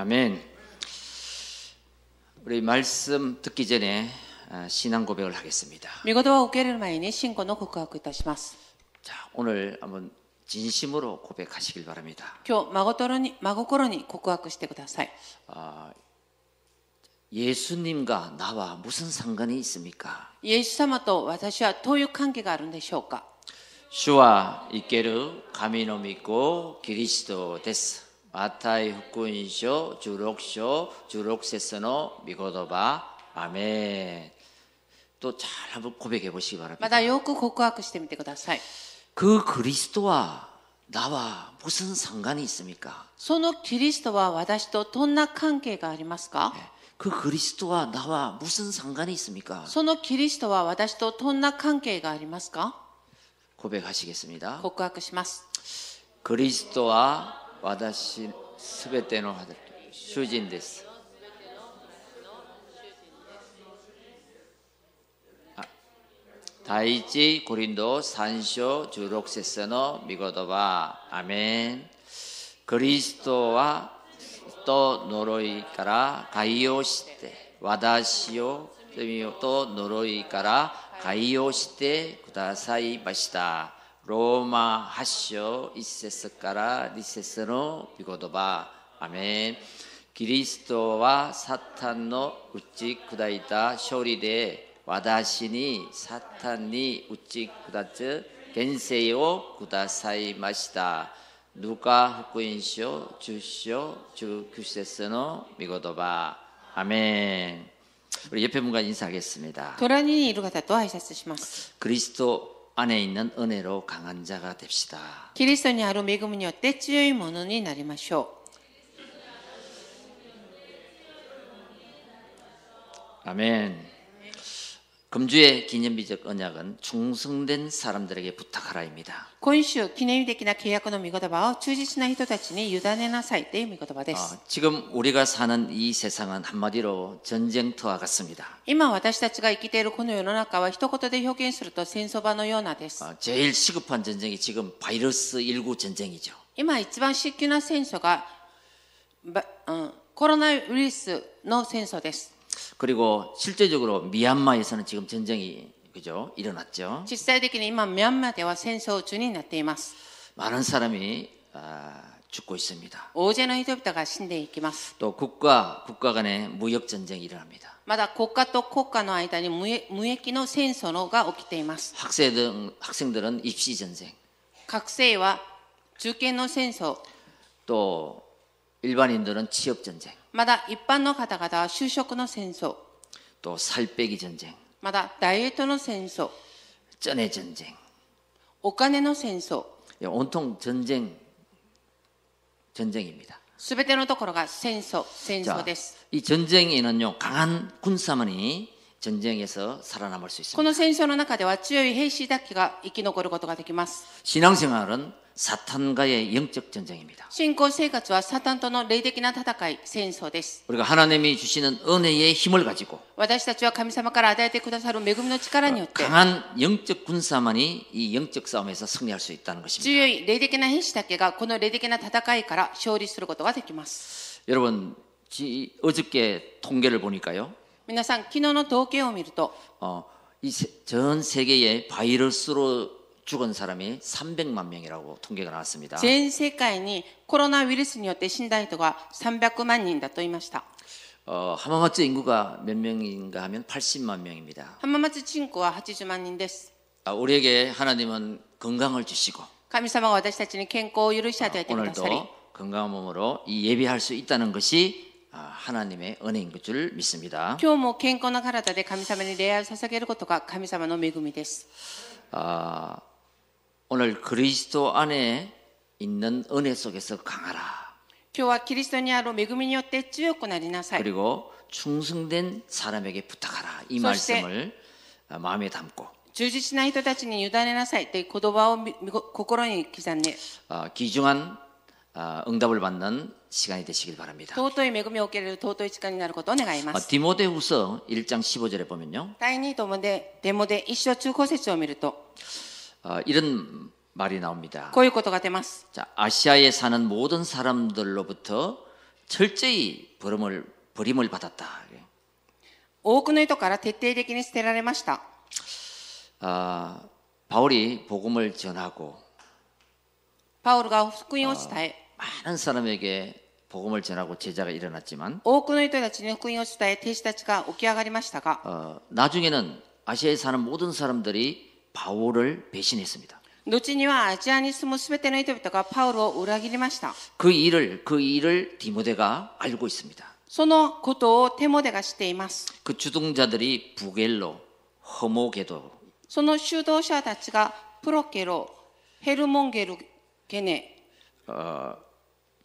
아멘. 우리 말씀 듣기 전에 아, 신앙 고백을 하겠습니다. 見事を受ける前に信仰の告白いたします。 자, 오늘 한번 진심으로 고백하시길 바랍니다. 今日、真心に真心に告白してください。 예수님과 나와 무슨 상관이 있습니까? イエス様と私はどういう関係があるんでしょうか 주와 있게르 가미노 믿고 그리스도 데스 마타이福音書 16章 16節の 미고도바 아멘. 또 잘 한번 고백해 보시기 ま 바랍니다. だよく告白してみてください。 그 그리스도와 나와 무슨 상관이 있습니까? そのキリストは私とどんな関係がありますか 그 그리스도와 나와 무슨 상관이 있습니까? そのキリストは私とどんな関係がありますか 고백하시겠습니다. 告白します。 그리스도와 私すべての主人です。第一コリンド三章十六節の御言葉。アメン。クリストはと呪いから解放して私を罪と呪いから解放してくださいました。ローマ8章1節から2節の御言葉。アメン。キリストはサタンの打ち砕いた勝利で私にサタンに打ち砕つ権勢をくださいました。누가福音書10章19節の御言葉。アメン。 우리 옆에 분과 인사하겠습니다. 隣にいる方と挨拶します。 그리스도 안에 있는 은혜로 강한 자가 됩시다. キリストにある恵みによって強いものになりましょ 아멘. 금주의 기념비적 언약은 충성된 사람들에게 부탁하라입니다. う。今週、記念的な契約の御言葉を忠実な人たちに委ねなさいという御言葉です。 어, 지금 우리가 사는 이 세상은 한마디로 전쟁터와 같습니다. 今私たちが生きているこの世の中は一言で表現すると戦争場のようなです。 어, 제일 시급한 전쟁이 지금 바이러스 19 전쟁이죠. 今一番失急な戦争が、ばうん、コロナウイルスの戦争です。 그리고 실제적으로 미얀마에서는 지금 전쟁이 그죠 일어났죠. 実際的に今、ミャンマーでは戦争中になっています。 많은 사람이 아, 죽고 있습니다. 大勢の人々が死んでいきます。 또 국가 국가 간의 무역 전쟁이 일어납니다. まだ国家と国家の間に無益無益の戦争のが起きています。 학생들 학생들은 입시 전쟁, 学生は受験の戦争、 또 일반인들은 취업 전쟁, まだ一般の方々は就職の戦争、 또 살빼기 전쟁, まだダイエットの戦争、 쩐의 전쟁. お金の戦争、 예, 온통 전쟁 전쟁입니다. すべてのところが戦争、戦争 자, です。 이 전쟁에는요 강한 군사만이 전쟁에서 살아남을 수 こ 있습니다. の戦争の中では強い兵士だけが生き残ることができます。 신앙생활은 사탄과의 영적 전쟁입니다. 信仰生活はサタンとの霊的な戦い、戦争です。 우리가 하나님이 주시는 은혜의 힘을 가지고 私たちは神様から与えてくださる恵みの力によって、 강한 영적 군사만이 이 영적 싸움에서 승리할 수 있다는 것입니다. 強い霊的な兵士だけがこの霊的な戦いから勝利することができます。 여러분 지- 어저께 통계를 보니까요. 皆さん、昨日の統計を見ると、 어, 이 전 세계에 바이러스로 죽은 사람이 300만 명이라고 통계가 나왔습니다. 全世界にコロナウイルスによって死んだ人が300万人だと言いました。 어, 하마마트 인구가 몇 명인가 하면 80만 명입니다. 浜松人口は80万人です。 아, 우리에게 하나님은 건강을 주시고 神様が私たちに健康を許し与えてくださり、 오늘도 건강한 몸으로 이 예배할 수 있다는 것이 아, 하나님의 은혜인 줄 믿습니다. 今日も健康な体で神様に礼拝を捧げることが神様の恵みです。 아, 오늘 그리스도 안에 있는 은혜 속에서 강하라. 今日はキリストにある恵みによって強くなりなさい。 그리고 충성된 사람에게 부탁하라. 이そして 말씀을 아, 마음에 담고 忠実な人たちに委ねなさいという言葉をみみ心に刻んで、 아, 귀중한 아, 응답을 받는 시간이 되시길 바랍니다. 尊い恵みを受けれる尊い力になることを願いま 아, す。 디모데후서 1장 15절에 보면요. 第2ともで、デモで一章中高節を見ると、 아, 이런 말이 나옵니다. こういうことが出ます。 자, 아시아에 사는 모든 사람들로부터 철저히 버림을 버림을 받았다. 多くの人から徹底的に捨てられました。 아, 바울이 복음을 전하고 パウルが福音を伝え、 많은 사람에게 복음을 전하고 제자가 일어났지만 多くの人たちに福音を伝え、弟子たちが起き上がりましたが、 어, 나중에는 아시아에 사는 모든 사람들이 바울을 배신했습니다. 後にはアジアに住むすべての人々がパウルを裏切りました。 그 일을 그 일을 디모데가 알고 있습니다. そのことをテモデがしています。 그 주동자들이 부겔로, 허모게도 その主導者たちがプロケロ、ヘルモンゲルゲネ、 어,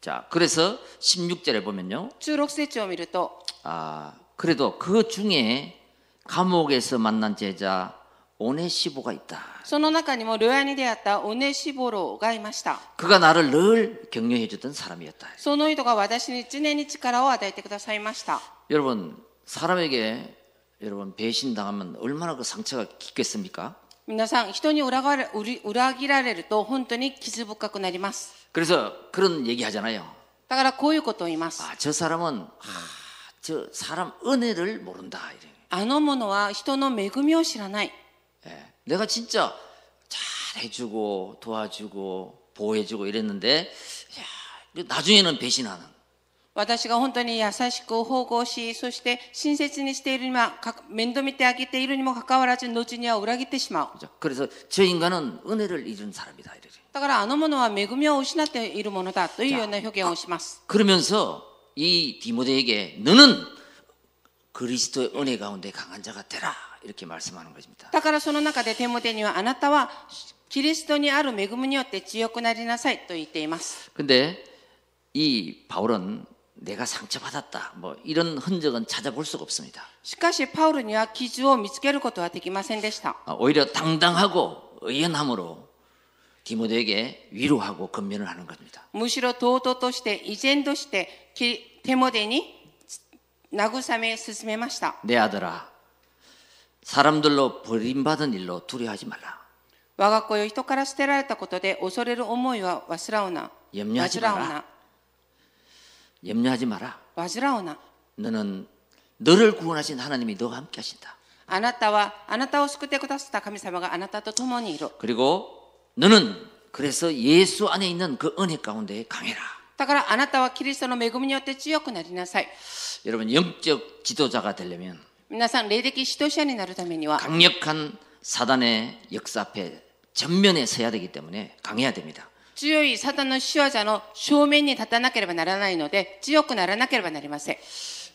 자 그래서 16절에 보면요. 16節を見ると、 아 그래도 그 중에 감옥에서 만난 제자 오네시보가 있다. その中にもルアに出会ったオネシボロがいました。 그가 나를 늘 격려해 주던 사람이었다. その人が私に常に力を与えてくださいました。 여러분 사람에게 여러분 배신당하면 얼마나 그 상처가 깊겠습니까? 皆さん、人に裏がれ裏裏切られると本当に傷深くなります。 그래서 그런 얘기 하잖아요. だからこういうことを言います。 아, 저 사람은 아, 저 사람 은혜를 모른다. 이래. あの者は人の恵みを知らない。 예. 내가 진짜 잘 해주고 도와주고 보호해주고 이랬는데 야, 나중에는 배신하는 私が本当に優しく保護し、そして親切にしているには、か面倒見てあげているにもかかわらず、後には裏切ってしまう。 그죠? 그래서 저 인간은 은혜를 잃은 사람이다. 이래. だからあの者は恵みを失っているものだというような表現をします。 그러면서 이 디모데에게 너는 그리스도의 은혜 가운데 강한 자가 되라 이렇게 말씀하는 것입니다. だからその中でテモテにはあなたはキリストにある恵みによって強くなりなさいと言っています。 근데 이 바울은 내가 상처받았다 뭐 이런 흔적은 찾아볼 수가 없습니다. しかしパウルには傷を見つけることはできませんでした。 아, 오히려 당당하고 의연함으로 디모데에게 위로하고 건면을 하는 겁니다. むしろ唐々として依然としてキテモテに慰め進めました。 내 아들아 사람들로 버림받은 일로 두려워하지 말라. 我が子よ人から捨てられたことで恐れる思いは煩うな。 염려하지 煩う 마라. な。 염려하지 마라. 煩うな。 너는 너를 구원하신 하나님이 너와 함께 하신다. あなたは、あなたを救ってくださった神様があなたと共にいる。 그리고 너는 그래서 예수 안에 있는 그 은혜 가운데 강해라. だからあなたはキリストの恵みによって強くなりなさい。 여러분 영적 지도자가 되려면 皆さん、霊的指導者になるためには、 강력한 사단의 역사 앞에 전면에 서야 되기 때문에 강해야 됩니다. 強いサタンの仕業の正面に立たなければならないので、強くならなければなりません。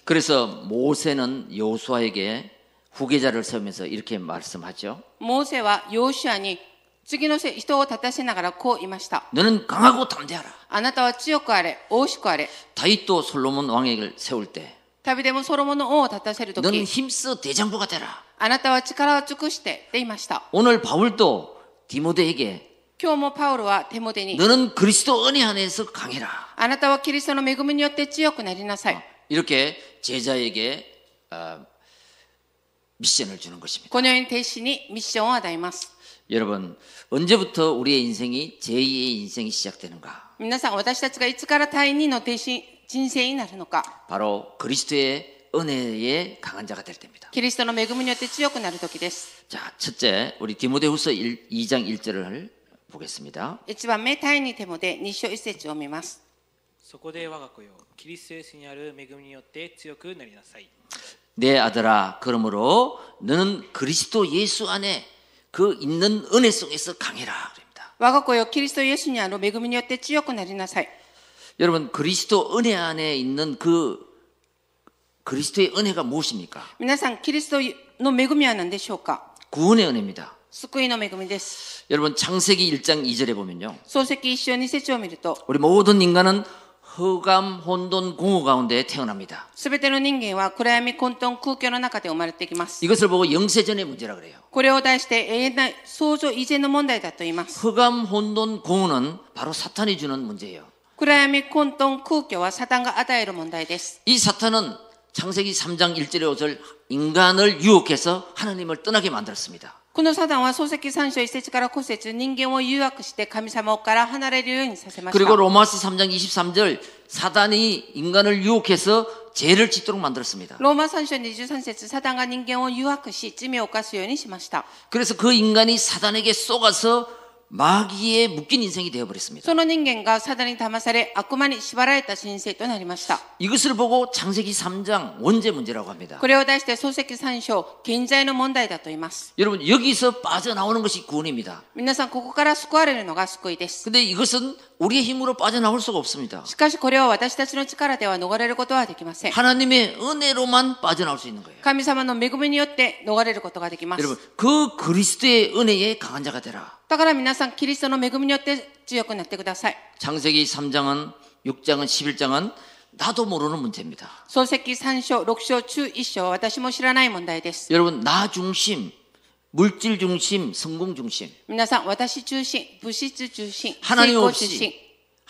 그래서 모세는 여호수아에게 후계자를 세우면서 이렇게 말씀하죠. モーセはヨシュアに次のせ人を立たせながらこう言いました。 너는 강하고 담대하라. あなたは強くあれ、大しくあれ。 다윗도 솔로몬 왕에게 세울 때 旅でもソロモンの王を立たせると 너는 き、 힘써 대장부가 되라. あなたは力を尽くしてって言いました。 오늘 바울도 디모데에게 今日もパウロはテモテに、 너는 그리스도 은혜 안에서 강해라. あなたはキリストの恵みによって強くなりなさい。 이렇게 제자에게 어, 미션을 주는 것입니다. このように弟子にミッションを与えます。 여러분 언제부터 우리의 인생이 제2의 인생이 시작되는가? 皆さん、私たちがいつから第二の弟子 人生になるのか。 바로 그리스도의 은혜에 강한 자가 될 때입니다. キリストの恵みによって強くなる時です。 자, 첫째 우리 디모데후서 1, 2장 1절을 보겠습니다. 一番目、第二テモで二章一節を見ます。そこで我が子よキリストイエスにある恵みによって強くなりなさい 내 아들아 그러므로 너는 그리스도 예수 안에 그 있는 은혜 속에서 강해라 그럽니다. 我が子よ、キリストイエスにある恵みによって強くなりなさい。 여러분 그리스도 은혜 안에 있는 그 그리스도의 은혜가 무엇입니까? 皆さん、キリストの恵みは何でしょうか 구원의 은혜입니다. 救いの恵みです。 여러분 창세기 1장 2절에 보면요. 漱石一章二節を見ると、 우리 모든 인간은 허감 혼돈 공허 가운데 태어납니다. すべての人間は暗闇混沌空虚の中で生まれてきます。 이것을 보고 영세전의 문제라 그래요. これを題して永遠な創造以前の問題だと言います。 허감 혼돈 공허는 바로 사탄이 주는 문제예요. 暗闇混沌空虚はサタンが与える問題です。 이 사탄은 창세기 3장 1절의 5절 인간을 유혹해서 하나님을 떠나게 만들었습니다. このサタンは漱石3章1節から5節人間を誘惑して神様から離れるようにさせまし 그리고 た。 로마서 3장 23절 사단이 인간을 유혹해서 죄를 짓도록 만들었습니다. ローマ3章23節サタンが人間を誘惑し罪を犯すようにしました。 그래서 그 인간이 사단에게 속아서 마귀에 묶인 인생이 되어버렸습니다. その人間がサタンに騙され悪魔に縛られた人生となりました。 이것을 보고 창세기 3장 원죄 문제라고 합니다. これを題して漱石3章、現在の問題だと言います。 여러분 여기서 빠져나오는 것이 구원입니다. 皆さん、ここから救われるのが救いです。 근데 이것은 우리의 힘으로 빠져나올 수가 없습니다. しかしこれを私たちの力では逃れることはできません。 하나님의 은혜로만 빠져나올 수 있는 거예요. 神様の恵みによって逃れることができます。 여러분 그 그리스도의 은혜에 강한 자가 되라. だから皆さん、キリストの恵みによって強くなってください。 창세기 3장은 6장은 11장은 나도 모르는 문제입니다. 漱石3章、6章、中1章は私も知らない問題です。 여러분 나 중심, 물질 중심, 성공 중심. 皆さん、私中心、物質中心、成 하나님 功中心 없이 。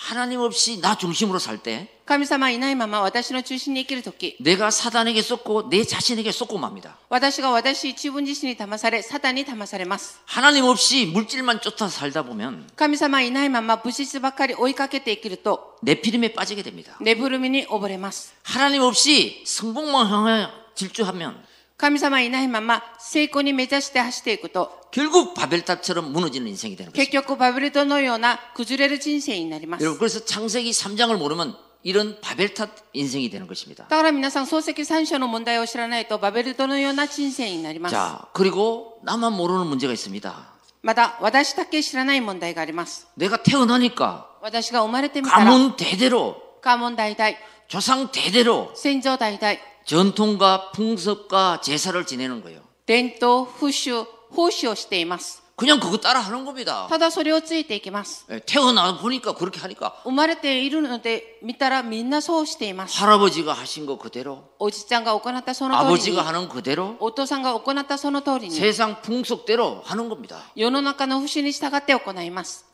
하나님 없이 나 중심으로 살 때 神様いないまま私の中心に生きるとき、 내가 사단에게 쏟고 내 자신에게 쏟고 맙니다. 私が私自分自身に騙され、サタンに騙されます。 하나님 없이 물질만 쫓아 살다 보면 神様いないまま物質ばっかり追いかけて生きると、 내피림에 빠지게 됩니다. 寝ぶるみに溺れます。 하나님 없이 성공만 향해 질주하면 神様いないまま成功に目指して走っていくと、 결국 바벨탑처럼 무너지는 인생이 되는 結 것입니다. 局バブルトのような崩れる人生になります。 여러분 그래서 창세기 3장을 모르면 이런 바벨탑 인생이 되는 것입니다. だから皆さん、漱石三章の問題を知らないと、バベルトのような人生になります。 자 그리고 나만 모르는 문제가 있습니다. また、私だけ知らない問題があります。 내가 태어나니까 私が生まれてみたら、 가문 대대로 家門代々、 조상 대대로 先祖代々、 전통과 풍습과 제사를 지내는 거예요. 伝統、風習、奉仕をしています。 그냥 그거 따라 하는 겁니다. ただそれをついていきます。 예, 태어나 보니까 그렇게 하니까 生まれているので見たらみんなそうしています。 할아버지가 하신 거 그대로 おじちゃんが行ったその通り 아버지가 に、 하는 그대로 お父さんが行ったその通りに、 세상 풍속대로 하는 겁니다. 世の中の節に従って行います。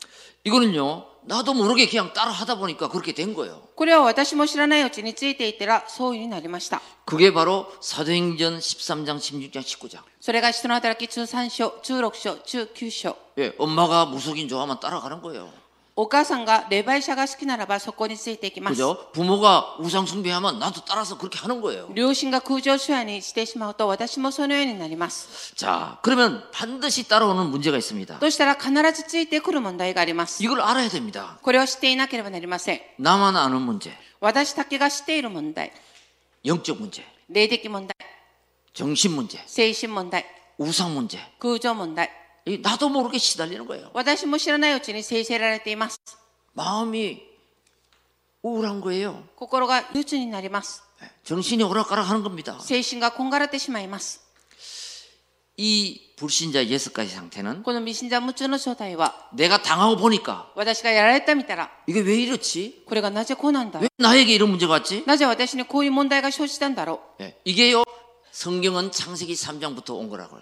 이거는요 나도 모르게 그냥 따라 하다 보니까 그렇게 된 거예요. これは私も知らないうちについていったらそうになりました。 그게 바로 사도행전 13장, 16장, 19장. それが人の働き中3章、中6章、中9章。 예, 엄마가 무속인 좋아하면 따라가는 거예요. お母さんが霊媒者が好きならばそこについていきます。 그죠? 부모가 우상 숭배하면 나도 따라서 그렇게 하는 거예요. 両親が空上主やにしてしまうと私もそのようになります。 자, 그러면 반드시 따라오는 문제가 있습니다. としたら必ずついてくる問題があります。 이걸 알아야 됩니다. これを知っていなければなりません。 나만 아는 문제, 私だけが知っている問題、 영적 문제, 霊的問題、 정신 문제, 精神問題、 우상 문제. 空上問題。 이 나도 모르게 시달리는 거예요. 私も知らないうちに制せられています。 마음이 우울한 거예요. 心が憂鬱になります。 정신이 오락가락 하는 겁니다. 精神がこんがらってしまいます。 이 불신자 여섯 가지 상태는 この未信者無痛の正体は、 내가 당하고 보니까 私がやられた見たら、 이게 왜 이렇지? これがなぜこうなんだろ 왜 나에게 이런 문제가 왔지? うなぜ私にこういう問題が生じたんだろう 예, 이게요. 성경은 창세기 3장부터 온 거라고요.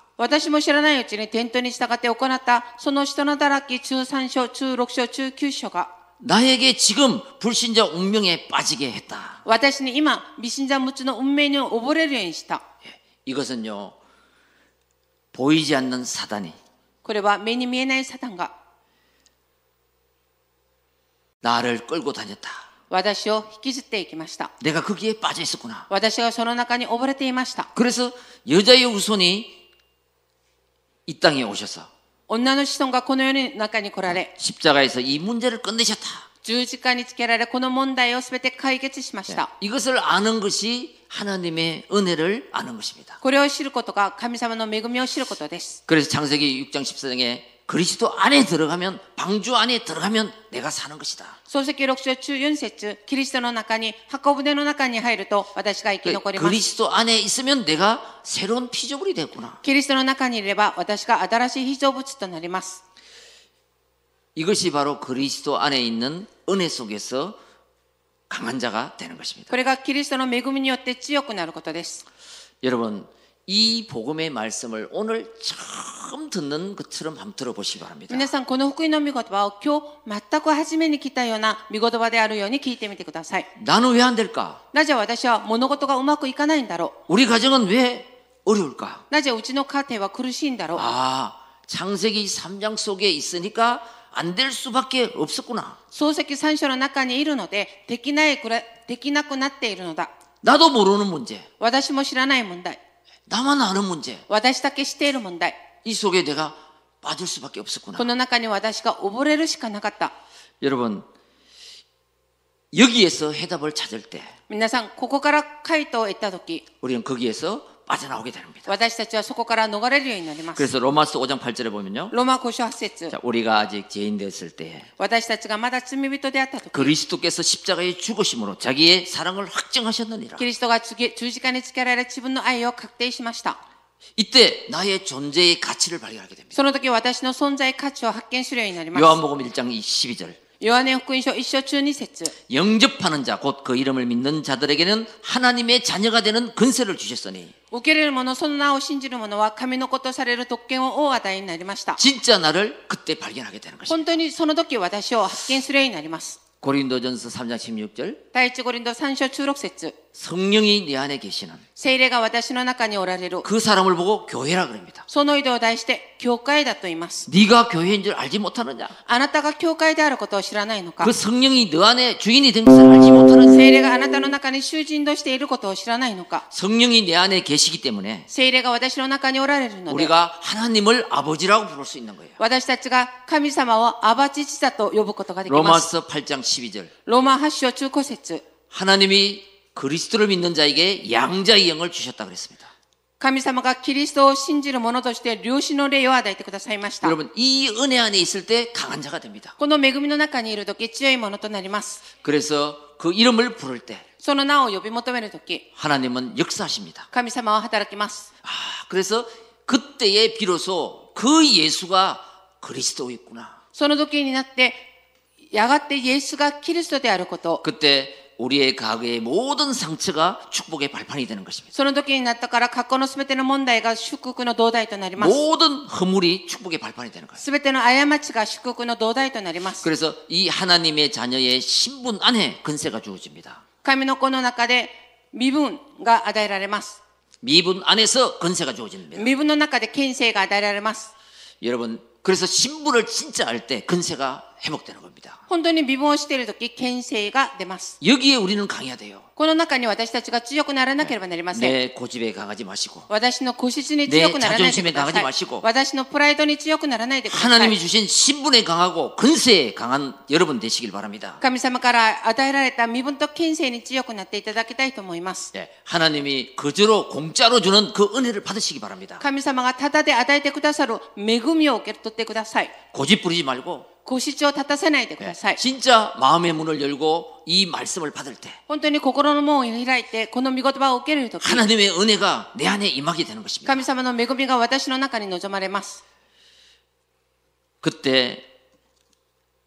私も知らないうちに伝統に従って行った、その人の働き中三章、中六章、中九章が、 나에게 지금 불신자 운명에 빠지게 했다. 私に今、微信者無知の運命に溺れるようにした。 이것은요 보이지 않는 사단이 これは目に見えないサタンが、 나를 끌고 다녔다. 私を引きずっていきました。 내가 거기에 빠져 있었구나. 私がその中に溺れていました。 그래서 여자의 후손이 이 땅에 오셔서 女の子孫がこの世の中に来られ、 십자가에서 이 문제를 끝내셨다. 十字架につけられ、この問題をすべて解決しました。 이것을 아는 것이 하나님의 은혜를 아는 것입니다. これを知ることが神様の恵みを知ることです。 그래서 창세기 6장 14장에 그리스도 안에 들어가면 방주 안에 들어가면 내가 사는 것이다. 漱石六章中四節、キリストの中に、箱舟の中に入ると私が生き残ります。 그리스도 안에 있으면 내가 새로운 피조물이 됐구나. キリストの中にいれば私が新しい被造物となります。 이것이 바로 그리스도 안에 있는 은혜 속에서 강한 자가 되는 것입니다. これがキリストの恵みによって強くなることです。 여러분, 이 복음의 말씀을 오늘 처음 듣는 것처럼 한번 들어보시기 바랍니다. 皆さん、この福音の御言葉を今日全く初めに来たような御言葉であるように聞いてみてください。 나는 왜 안 될까? なぜ私は物事がうまくいかないんだろ 우리 가정은 왜 어려울까? うなぜうちの家庭は苦しいんだろう 아, 창세기 3장 속에 있으니까 안 될 수밖에 없었구나. 漱石三書の中にいるので、できないくらできなくなっているのだ。 나도 모르는 문제, 私も知らない問題。 나만 아는 문제, 私だけ知っている問題。 이 속에 내가 빠질 수밖에 없었구나. この中に私が溺れるしかなかった。 여러분, 여기에서 해답을 찾을 때, 皆さん、ここから回答を得たとき、 우리는 거기에서 빠져나오게 됩니다. 私たちはそこから逃れるようになります。 그래서 로마서 5장 8절에 보면요. ローマ5章8節 자, 우리가 아직 죄인 됐을 때 私たちがまだ罪人であったとき、 그리스도께서 십자가에 죽으심으로 자기의 사랑을 확증하셨느니라. キリストが十字架につけられ自分の愛を確定しました。 이때 나의 존재의 가치를 발견하게 됩니다. その時私の存在価値を発見するようになります。 요한복음 1장 12절. ヨハネ福音書1章中2節 영접하는 자, 곧 그 이름을 믿는 자들에게는 하나님의 자녀가 되는 근세를 주셨으니 受け入れる者、その名を信じる者は神の子とされる特権をお与えになりました。 진짜 나를 그때 발견하게 되는 것입니다. 本当にその時私を発見するようになります。 고린도전서 3장 16절. 第一五輪の3章16節 성령이 내 안에 계시는 聖霊が私の中におられる。 그 사람을 보고 교회라 그럽니다. その井戸を題して、教会だと言います。 네가 교회인 줄 알지 못하느냐? あなたが教会であることを知らないのか 그 성령이 너 안에 주인이 된 것을 알지 못하느냐? 聖霊があなたの中に囚人としていることを知らないのか 성령이 내 안에 계시기 때문에 聖霊が私の中におられるので、 우리가 하나님을 아버지라고 부를 수 있는 거예요. 私たちが神様をアバ父だと呼ぶことができます。 로마서 8장 12절. ローマ8章中古節。 하나님이 그리스도를 믿는 자에게 양자의 영을 주셨다 그랬습니다. 神様がキリストを信じる者として量子の霊を与えてくださいました。 여러분 이 은혜 안에 있을 때 강한 자가 됩니다. この恵みの中にいるとき強いものとなります。 그래서 그 이름을 부를 때 その名を呼び求めるとき、 하나님은 역사하십니다. 神様は働きます。 아, 그래서 그때에 비로소 그 예수가 그리스도였구나. その時になって、やがてイエスがキリストであること、 그때 우리의 과거의 모든 상처가 축복의 발판이 되는 것입니다. その時になったから過去のすべての問題が祝福の土台となります。 모든 허물이 축복의 발판이 되는 거예요. すべての過ちが祝福の土台となります。 그래서 이 하나님의 자녀의 신분 안에 근세가 주어집니다. 神の子の中で身分が与えられます。 미분 안에서 근세가 주어집니다. 身分の中で権勢が与えられます。 여러분, 그래서 신분을 진짜 알 때 근세가 회복되는 겁니다. 本当に身分をしているとき、権勢が出ます。 여기에 우리는 강해야 돼요. この中に私たちが強くならなければなりません。 내 고집에 강하지 마시고 私の固執に強くならないでくだ 내 さ 자존심에강하지마시고 い。私のプライドに強くならないでくださ 하나님이 い。 주신 신분에 강하고 근세에 강한 여러분 되시길 바랍니다. 神様から与えられた身分と権勢に強くなっていただきたいと思います。 예, 하나님이 그저로 공짜로 주는 그 은혜를 받으시기 바랍니다. 神様がただで与えてくださる恵みを受け取ってください。 고집 부리지 말고 ご主張を立たせないでく 예, ださい。 진짜 마음의 문을 열고 이 말씀을 받을 때 本当に心の門を開いて、この御言葉を受けるとき、 하나님의 은혜가 내 안에 임하게 되는 것입니다. 神様の恵みが私の中に望まれます。 그때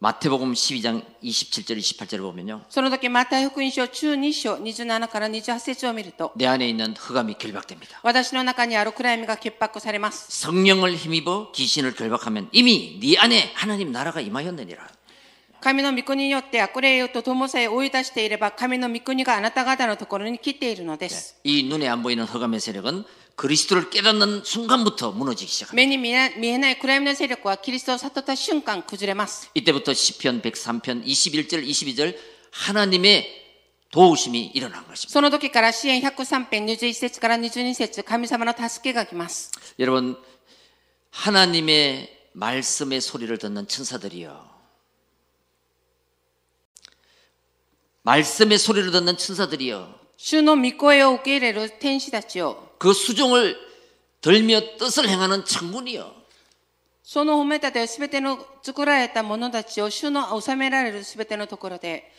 마태복음 12장 27절 28절을 보면요. その時、マタイ福音書中2章27から28節を見ると、 내 안에 있는 흑암이 결박됩니다. 私の中にある暗闇が潔白されます。 성령을 힘입어 귀신을 결박하면 이미 네 안에 하나님 나라가 임하였느니라. 神の御国によって悪霊と友さえ追い出していれば、神の御国があなた方のところに来ているのです。 이 눈에 안 보이는 흑암의 세력은 그리스도를 깨닫는 순간부터 무너지기 시작합니다. 目に見え見えない暗闇の勢力はキリストを悟った瞬間崩れます。 이때부터 시편 103편 21절 22절 하나님의 도우심이 일어난 것입니다. その時から支援103編21節から22節神様の助けが来ます。 여러분 하나님의 말씀의 소리를 듣는 천사들이요. 말씀의 소리를 듣는 천사들이요. 主の御声を受け入れる天使たちを、 그 수종을 들며 뜻을 행하는 천군이요. その褒めたてをすべての作られた者たちを主の治められるすべてのところで、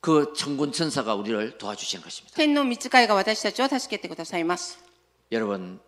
그 천군 천사가 우리를 도와주시는 것입니다. 天の御使いが私たちを助けてくださいます。 여러분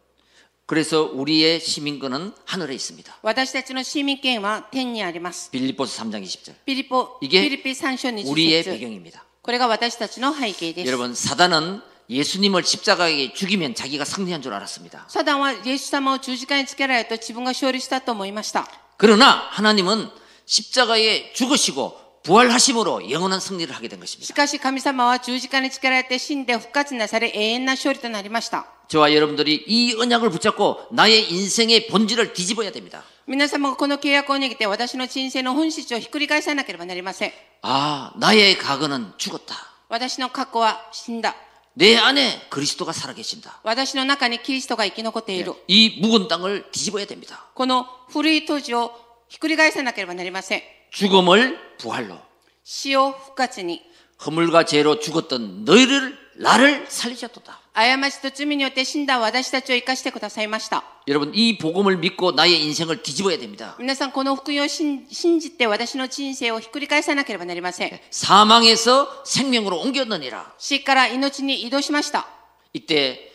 그래서 우리의 시민권은 하늘에 있습니다. 私たちの市民権は天にあります。 빌립보서 3장 20절. ピリポ、ピ 이게 リピ3章20 우리의 節 배경입니다. これが私たちの背景です。 여러분 사단은 예수님을 십자가에 죽이면 자기가 승리한 줄 알았습니다. サダンはイエス様を十字架につけられると自分が勝利したと思いました。 그러나 하나님은 십자가에 죽으시고 부활하심으로 영원한 승리를 하게 된 し 것입니다. かし神様は十字架につけられて死んで復活なされ永遠な勝利となりました。 저와 여러분들이 이 언약을 붙잡고 나의 인생의 본질을 뒤집어야 됩니다. 皆様がこの契約を握って私の人生の本質をひっくり返さなければなりません。 아, 나의 과거는 죽었다. 私の過去は死んだ。 내 안에 그리스도가 살아계신다. 私の中にキリストが生き残っている。 이 묵은 땅을 뒤집어야 됩니다. この古い当時をひっくり返さなければなりません。 죽음을 부활로, 死を復活に、 허물과 죄로 죽었던 너희를 나를 살리셨도다. 過ちと罪によって死んだ私たちを生かしてくださいました。 여러분 이 복음을 믿고 나의 인생을 뒤집어야 됩니다. 皆さん、この福音を信信じて私の人生をひっくり返さなければなりません。 사망에서 생명으로 옮겼느니라. 死から命に移動しました。 이때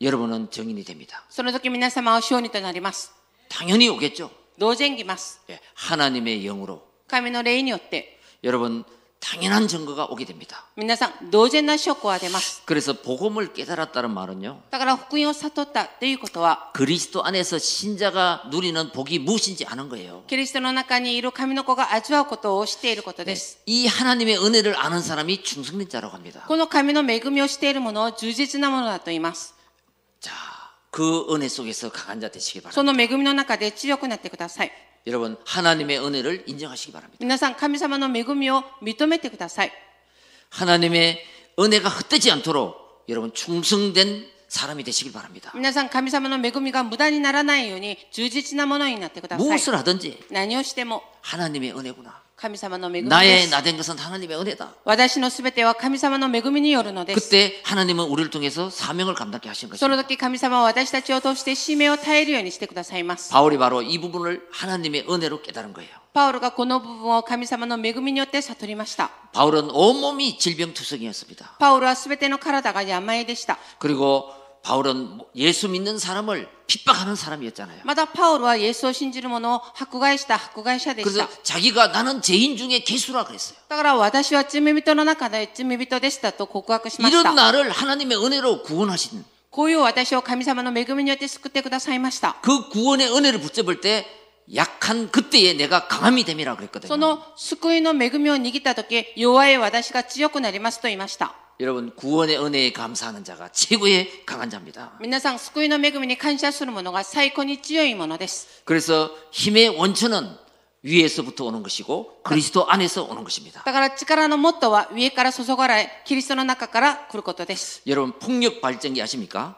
여러분은 정인이 됩니다. その時皆様は勝利となります。 당연히 오겠죠. 同然来ます。 예, 하나님의 영으로 神の霊によって、 여러분 당연한 증거가 오게 됩니다. 皆さん、同然な証拠は出ます。 그래서 복음을 깨달았다는 말은요. だから福音を悟ったということは、 그리스도 안에서 신자가 누리는 복이 무엇인지 아는 거예요. キリストの中にいる神の子が味わうことを知っていることです。 이 하나님의 은혜를 아는 사람이 충성된 자라고 합니다. この神の恵みをしているものを充実なものだと言います。 자, 그 은혜 속에서 강한 자 되시기 そ 바랍니다. の恵みの中で強くなってください。 여러분 하나님의 은혜를 인정하시기 바랍니다. 皆さん、神様の恵みを認めてください。 하나님의 은혜가 헛되지 않도록 여러분 충성된 사람이 되시길 바랍니다. 皆さん、神様の恵みが無駄にならないように充実なものになってください。 무엇을 하든지 何をしても 하나님의 은혜구나. 神様の恵みで 나의 す。 나된 것은 하나님의 은혜다. 私のすべては神様の恵みによるのです。 그때 하나님은 우리를 통해서 사명을 감당케 하신 その 것입니다. 時神様は私たちを通して使命を耐えるようにしてくださいます。 바울이 바로 이 부분을 하나님의 은혜로 깨달은 거예요. パウロがこの部分を神様の恵みによって悟りました。 바울은 온몸이 질병투성이었습니다. パウロはすべての体が病でした。 그리고 바울은 예수 믿는 사람을 핍박하는 사람이었잖아요. またパウロはイエスを信じる者を迫害した迫害者でし 그래서 た。 자기가 나는 죄인 중에 개수라 그랬어요. だから私は罪人の中で罪人でしたと告白しまし 이런 た。 나를 하나님의 은혜로 구원하신 こういう私を神様の恵みによって救ってくださいました。 그 구원의 은혜를 붙잡을 때 약한 그때에 내가 강함이 됨이라 そ 그랬거든요. の救いの恵みを握った時、弱い私が強くなりますと言いました。 여러분 구원의 은혜에 감사하는 자가 최고의 강한 자입니다. 皆さん、救いの恵みに感謝する者が最高に強いものです。 그래서 힘의 원천은 위에서부터 오는 것이고 그리스도 안에서 오는 것입니다. だから力のモットーは上から注がれ、キリストの中から来ることです。 여러분 풍력 발전기 아십니까?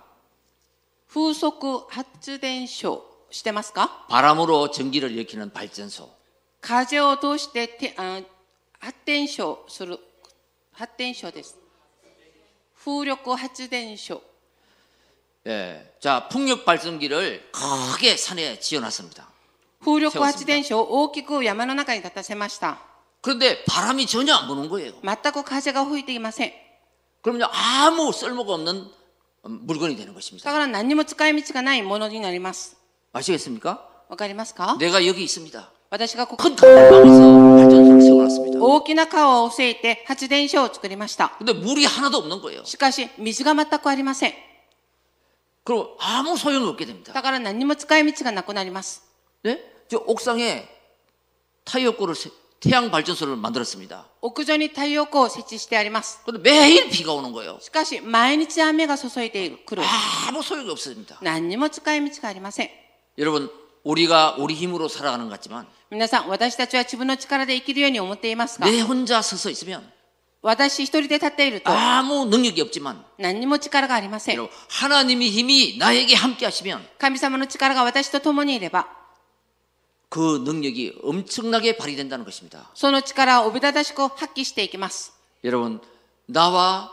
風速発電所してますか 바람으로 전기를 일으키는 발전소. 風を通しててあ発電所する、発電所です。 風力発電所。 예. 자, 풍력 발전기를 크게 산에 지어놨습니다. 風力発電所を大きく山の中に立たせました。 그런데 바람이 전혀 안 부는 거예요. 全く風が吹いていません。 그러면 아무 쓸모가 없는 음, 물건이 되는 だ 것입니다. から何にも使い道がないものになります。 아시겠습니까? わかりますか 내가 여기 있습니다. 私がここ 큰 강방에서 발전소를 세워놨습니다. 大きな川を防いて発電所を作りました。 근데 물이 하나도 없는 거예요. しかし、水が全くありません。 그럼 아무 소용이 없게 됩니다. だから何にも使い道がなくなります。 네? 저 옥상에太陽光을 세- 태양 발전소를 만들었습니다. 屋上に太陽光を設置してあります。 근데 매일 비가 오는 거예요. しかし、毎日雨が注いでいる、来る。 아무 소용이 없습니다. 何にも使い道がありません。 여러분, 우리가 우리 힘으로 살아가는 것 같지만 皆さん、私たちは自分の力で生きるように思っていますが、 내 혼자 서서 있으면 私一人で立っていると 아무 능력이 없지만 何にも力がありません。 여러분, 하나님의 힘이 나에게 함께 하시면 神様の力が私と共にいれば、 그 능력이 엄청나게 발휘된다는 것입니다. その力をおびただしく発揮していきます。 여러분, 나와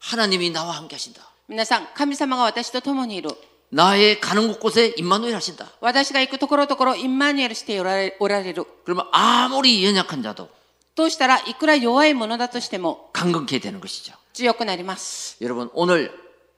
하나님이 나와 함께 하신다. 皆さん、神様が私と共にいる。 나의 가는 곳곳에 임마누엘 하신다. 私が行くところどころインマニュエルしておられおられる。 그러면 아무리 연약한 자도 としたらいくら弱いものだとしても 강건케 되는 것이죠. 強くなります。 여러분, 오늘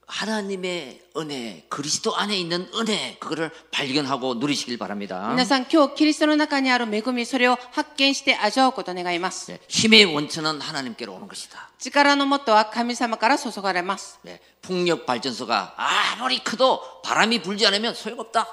하나님의 은혜, 그리스도 안에 있는 은혜, 그거를 발견하고 누리시길 바랍니다. 皆さん、今日、キリストの中にある恵み、それを発見して味わうことを願います。 네, 힘의 원천은 하나님께로 오는 것이다. 力のもとは神様から注がれます。 네, 풍력 발전소가 아무리 커도 바람이 불지 않으면 소용없다.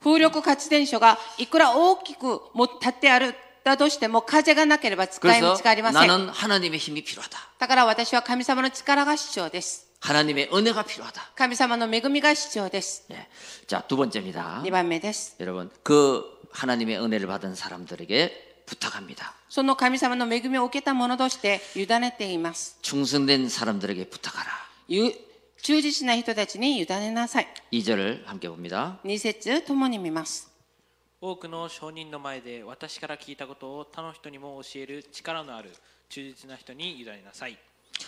風力発電所がいくら大きくも立ってあるだとしても風がなければ使い 그래서 道がありません。 나는 하나님의 힘이 필요하다. だから私は神様の力が必要です。 하나님의 은혜가 필요하다. 神様の恵みが必要です。 네. 자, 두 번째입니다. 2番目です。 여러분, 그 하나님의 은혜를 받은 사람들에게 부탁합니다. その神様の恵みを受けた者として委ねています。 충성된 사람들에게 부탁하라. ゆ忠実な人たちに委ねなさい。 2절을 함께 봅니다. 2節共に見ます。多くの証人の前で私から聞いたことを他の人にも教える力のある忠実な人に委ねなさい。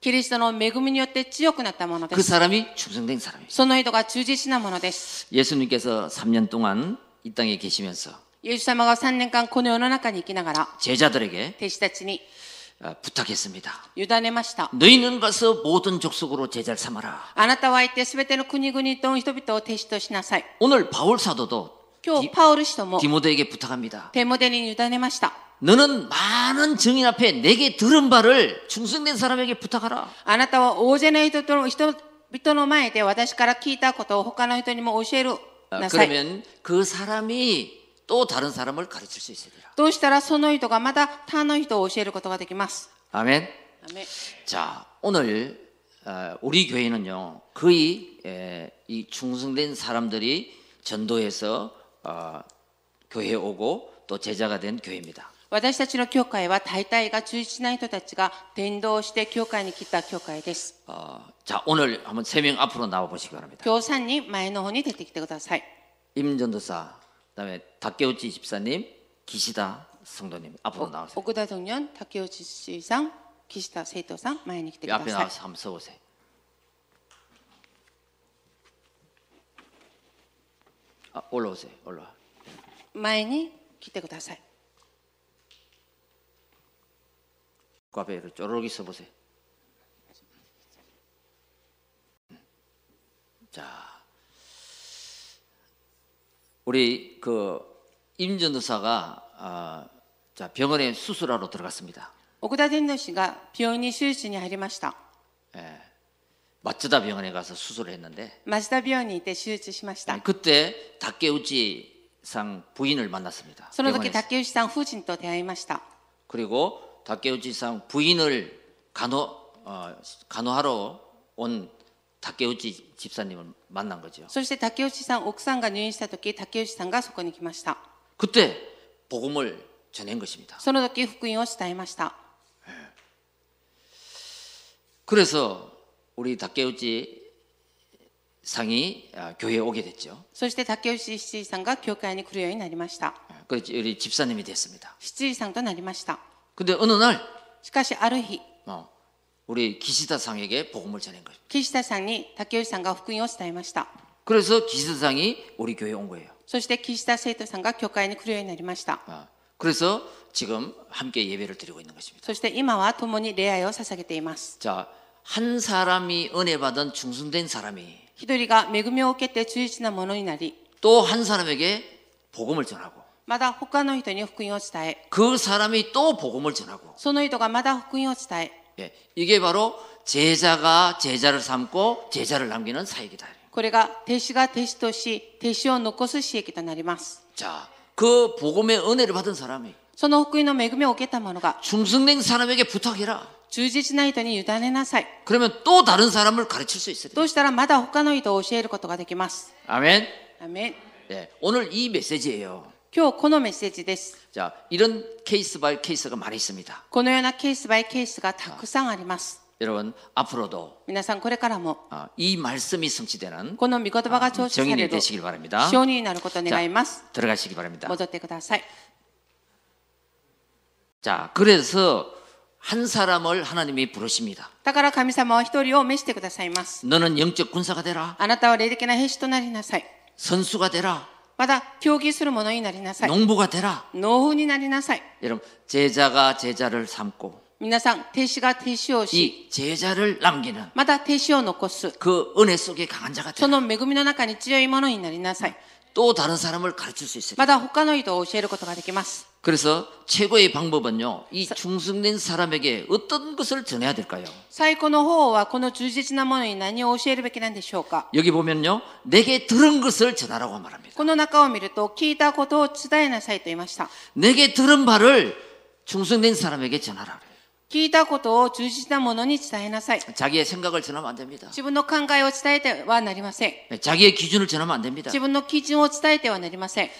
キリストの恵みによって強くなったもので 그 す。 사람이 충성된 사람입니다. その人が忠実なものです。 예수님께서 3년 동안 이 땅에 계시면서 イエス様が3年間この世の中に生きながら、 제자들에게 弟子たちに 어, 부탁했습니다. 委ねました。 너희는 가서 모든 족속으로 제자를 삼아라. あなたは行ってすべての国々と人々を弟子としなさい。 오늘 바울 사도도 今日、パウル氏とも 디모데에게 부탁합니다. テモデに委ねました。 너는 많은 증인 앞에 내게 들은 바를 충성된 사람에게 부탁하라. あなたは大勢の人と人々の前で私から聞いたことを他の人にも教える 어, なさい。 그러면 그 사람이 또 다른 사람을 가르칠 수 있으리라. どうしたらその人がまた他の人を教えることができます。 아멘. アメン 자, 오늘 어, 우리 교회는요 거의 에, 이 충성된 사람들이 전도해서 어, 교회에 오고 또 제자가 된 교회입니다. 私たちの教会は大体が忠実な人たちが伝道して教会に来た教会です。 어, 자, 오늘 한번 세 명 앞으로 나와 보시기 바랍니다. 今日3人前の方に出てきてください。 임전도사, 그다음에 닭개우치 집사님, 기시다 성도님 앞으로 나오세요. 奥田ドニョン、竹内氏さん、岸田生徒さん、前に来てく 이 だ 앞에 さい。 나와서 한번 서보세요. 아, 올라오세요. 올라와. 前に来てください。 그 앞에 이렇게 쪼르르 서보세요. 자, 우리 그 임전도사가 아, 자 병원에 수술하러 들어갔습니다. 奥田伝道師が病院に手術に入りました。 예, 마츠다 병원에 가서 수술을 했는데 町田病院にいて手術しました。 그때 닭개우치상 부인을 만났습니다. その時、 병원에서. 竹内さん夫人と出会いました。 그리고 닭개우치상 부인을 간호 어, 간호하러 온 닭개우치 집사님을 만난 거죠. そして竹内さん、奥さんが入院した時、竹内さんがそこに来ました。 그때 복음을 전한 것입니다. その時、福音を伝えました。 그래서 우리 닭개우치 상이 아, 교회에 오게 됐죠. そして竹内七さんが教会に来るようになりました。 그래서 우리 집사님이 됐습니다. 七さんとなりました。 근데 어느 날 しかし、ある日、 어, 우리 기시다 상에게 복음을 전한 거예요. 岸田さんに竹内さんが福音を伝えました。 그래서 기시다 상이 우리 교회에 온 거예요. そして岸田生徒さんが教会に来るようになりました。 어, 그래서 지금 함께 예배를 드리고 있는 것입니다. そして今は共に礼拝を捧げています。 자, 한 사람이 은혜 받은 충성된 사람이 一人が恵みを受けて忠実なものになり、 또 한 사람에게 복음을 전하고 まだ他の人に福音を伝え、 그 사람이 또 복음을 전하고 その人がまだ福音を伝え、 예, 이게 바로 제자가 제자를 삼고 제자를 남기는 사역이다. これが弟子が弟子とし、弟子を残す刺激となります。 자, 그 복음의 은혜를 받은 사람이 その福音の恵みを受けた者が、 충성된 사람에게 부탁해라. 忠実な人に委ねなさい。 그러면 또 다른 사람을 가르칠 수 있어요. どうしたらまだ他の人を教えることができます。 아멘. アメン 예, 오늘 이 메시지예요. 今日このメッセージです。 자, 이런 케이스 바이 케이스가 많이 있습니다. このようなケースバイケースがたくさんあります。 여러분 앞으로도 皆さんこれからも 아, 이 말씀이 성취되는 この御言葉が成就さ 정인이 れる 되시길 바랍니다. 証人になることを願います 들어가시기 바랍니다. 戻ってください 자, 그래서 한 사람을 하나님이 부르십니다. だから神様は一人を召してくださいます 너는 영적 군사가 되라. あなたは霊的な兵士となりなさい 선수가 되라. また競技する者になりなさい 농부가 되라. 農夫になりなさい 여러분, 제자가 제자를 삼고 皆さん停止が停止をし 이 제자를 남기는 また停止を残す 그 은혜 속에 강한 자가 そ 되라. の恵みの中に強い者になりなさい 또 다른 사람을 가르칠 수 있으리라. また他の人を教えることができます 그래서 최고의 방법은요, 이 충성된 사람에게 어떤 것을 전해야 될까요? 最高の方はこの忠実な者に何を教えるべきなんでしょうか 여기 보면요, 내게 들은 것을 전하라고 말합니다. この中を見ると聞いたことを伝えなさいと言いました 내게 들은 바를 충성된 사람에게 전하라. 그래요. 聞いたことを忠実な者に伝えなさい 자기의 생각을 전하면 안 됩니다. 自分の考えを伝えてはなりません 자기의 기준을 전하면 안 됩니다. 自分の基準を伝えてはなりません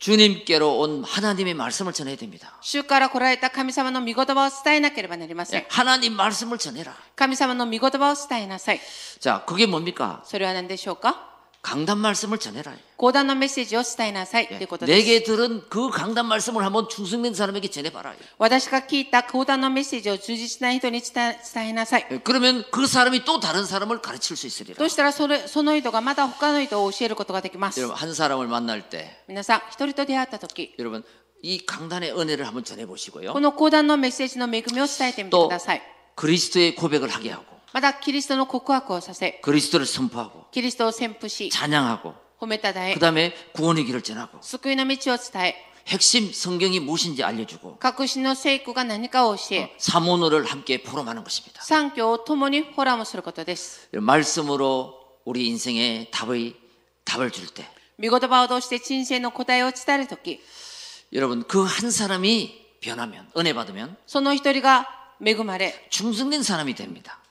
주님께로 온 하나님의 말씀을 전해야 됩니다. 主から来られた神様の御言葉を伝えなければなりません 하나님 말씀을 전해라. 神様の御言葉を伝えなさい 자, 그게 뭡니까? それは何でしょうか 강단 말씀을 전해 라. 講壇のメッセージを伝えなさい내게 들은 그 강단 말씀을 한번 충성된 사람에게 전해 봐 라. 私が聞いた講壇のメッセージを忠実な人に伝えなさい.그러면 그 사람이 또 다른 사람을 가르칠 수 있으리 라. そしたらその人がまた他の人を教えることができます.여러분 한 사람을 만날 때. 皆さん一人と出会った時.여러분 이 강단의 은혜를 한번 전해 보시고 요. この講壇のメッセージの恵みを伝えてみてください.그리스도의 고백을 하게 하 고. またキリストの告白をさせ 그리스도를 선포하고 キリストを宣布し 찬양하고 褒めたたえ 그다음에 구원의 길을 전하고 救いの道を伝え 핵심 성경이 무엇인지 알려주고 確信の聖句が何かを教え 사모노를 함께 포럼하는 것입니다. 三教を共にフォラムすることです 말씀으로 우리 인생의 답의 답을 줄 때, 見言葉を通して人生の答えを伝える時 여러분 그 한 사람이 변하면 은혜 받으면 その一人が恵まれ 충성된 사람이 됩니다.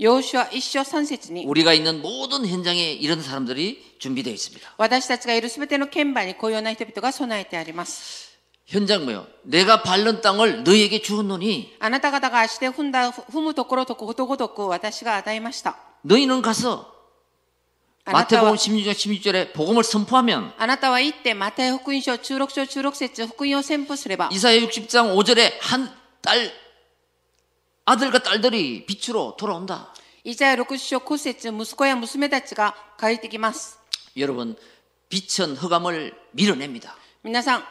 여호수아 1장 3절에 要所は一章三節に 우리가 있는 모든 현장에 이런 사람들이 준비되어 있습니다. 私たちがいるすべての鍵盤にこういうような人々が備えてあります 현장 뭐요? 내가 밟는 땅을 너희에게 주었노니 あなた方が足で踏んだ踏むところとことごとく私が与えました 너희는 가서 あなた 마태복음 は 16장 16절에 복음을 선포하면 あなたは行ってマタイ福音書中6章中6節福音を宣布すれば 이사야 60장 5절에 한 딸 아들과 딸들이 빛으로 돌아온다. イザヤ6章9節息子や娘たちが帰ってきます 여러분 빛은 흑암을 밀어냅니다. 皆さん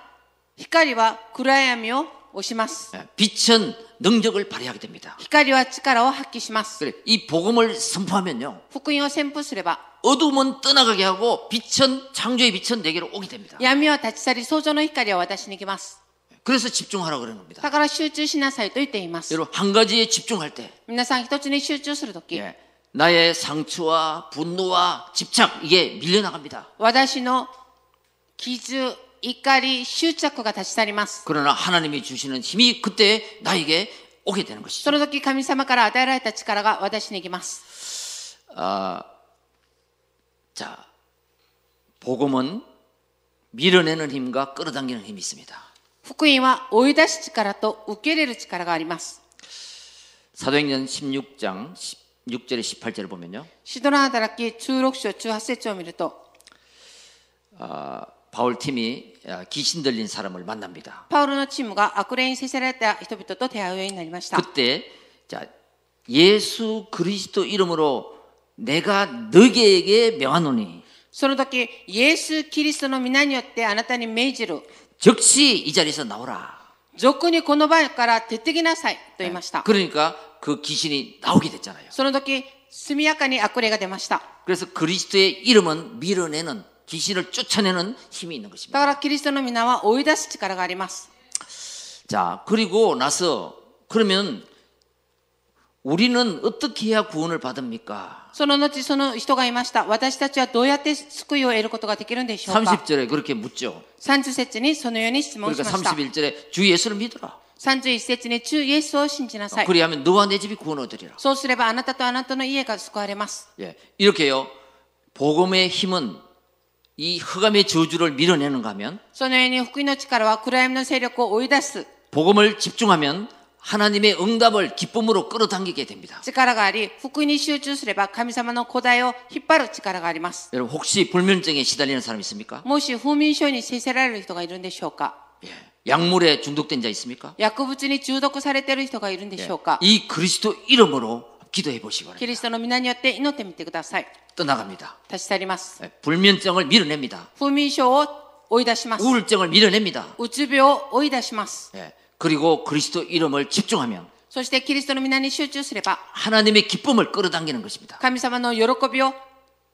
光は暗闇を押します 예, 빛은 능력을 발휘하게 됩니다. 光は力を発揮します 그래 이 복음을 선포하면요 福音を宣布すれば 어둠은 떠나가게 하고 빛은 창조의 빛은 내게로 오게 됩니다. 闇は立ち去り創造の光は私に来ます 그래서 집중하라 그러는 겁니다. だから集中しなさいと言っています 여러분 한 가지에 집중할 때 皆さん一つに集中するとき 예, 나의 상처와 분노와 집착 이게 밀려나갑니다. 私の傷怒り執着が立ち去ります 그러나 하나님이 주시는 힘이 그때 나에게 오게 되는 そ 것이죠. の時神様から与えられた力が私に来ます 아, 자, 복음은 밀어내는 힘과 끌어당기는 힘이 있습니다. 福音は追い出す力と受け入れる力があります 사도행전 16장 16절에 18절을 보면요. シドラの働き中6章中8節を見ると 아, 바울 팀이 아, 귀신 들린 사람을 만납니다. パウロのチームが悪霊にせせられた人々と出会うようになりました 그때 자, 예수 그리스도 이름으로 내가 너희에게 명하노니 その時イエス・キリストの皆によってあなたに命じる 즉시 이 자리에서 나오라. 俗にこの場から出てきなさいと言いました 그러니까 그 귀신이 나오게 됐잖아요. その時速やかに悪霊が出ました 그래서 그리스도의 이름은 밀어내는 귀신을 쫓아내는 힘이 있는 だ 것입니다. からキリストの皆は追い出す力があります 자, 그리고 나서 그러면 우리는 어떻게 해야 구원을 받습니까? その後、その人がいました。私たちはどうやって救いを得ることができるんでしょうか 30절에 그렇게 묻죠. 30節にそのように質問し 그러니까 ました。 31절에 주 예수를 믿어라. 31節に主イエスを信じなさい。 그리하면 너와 내 집이 구원을 얻으리라. そうすればあなたとあなたの家が救われます。 예, 이렇게요. 복음의 힘은 이 흑암의 저주를 밀어내는가 하면 そのように福音の力は暗闇の勢力を追い出す 복음을 집중하면 하나님의 응답을 기쁨으로 끌어당기게 됩니다. 力があり、福音に集中すれば神様の古代を引っ張る力があります。 여러분 혹시 불면증에 시달리는 사람 있습니까? もし不眠症に制せられる人がいるんでしょうか 예. 약물에 중독된 자 있습니까? 薬物に中毒されている人がいるんで 예. しょうか 이 그리스도 이름으로 기도해 보시기 キ 바랍니다. リストの皆によって祈ってみてください。 떠나갑니다. 立ち去ります。 예. 불면증을 밀어냅니다. 不眠症を追い出します。 우울증을 밀어냅니다. うつ病を追い出します。 예. 그리고 그리스도 이름을 집중하면 そしてキリストの皆に集中すれば、 하나님의 기쁨을 끌어당기는 것입니다. 神様の喜びを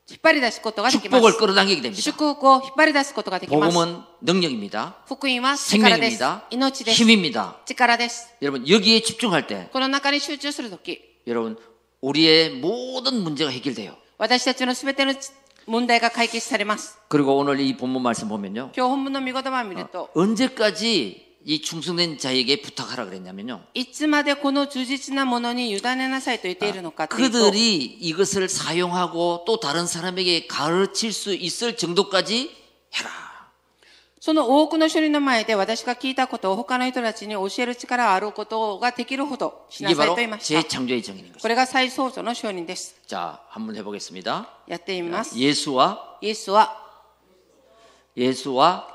引っ張り出すことができま 축복을 す。 끌어당기게 됩니다. 祝福を引っ張り出すことができます。 복음은 능력입니다. 福音は力です 생명입니다. 。命です。 힘입니다. 力です。 여러분 여기에 집중할 때 この中に集中するとき、 여러분 우리의 모든 문제가 해결돼요. 私たちのすべての問題が解決されます。 그리고 오늘 이 본문 말씀 보면요. 今日本文の御言葉を見ると、 언제까지 이 충성된 자에게 부탁하라 그랬냐면요. いつまでこの忠実なものに委ねなさいと言っているのかというと、 그들이 이것을 사용하고 또 다른 사람에게 가르칠 수 있을 정도까지 해라. その多くの処理の前で私が聞いたことを他の人たちに教える力があることができるほどしな 이게 さい 바로 と言いました。 재창조의 정인인 こ 것입니다. れが再創造の承認です。 자, 한번 해보겠습니다. やってみます。 예수와 イエスは 예수와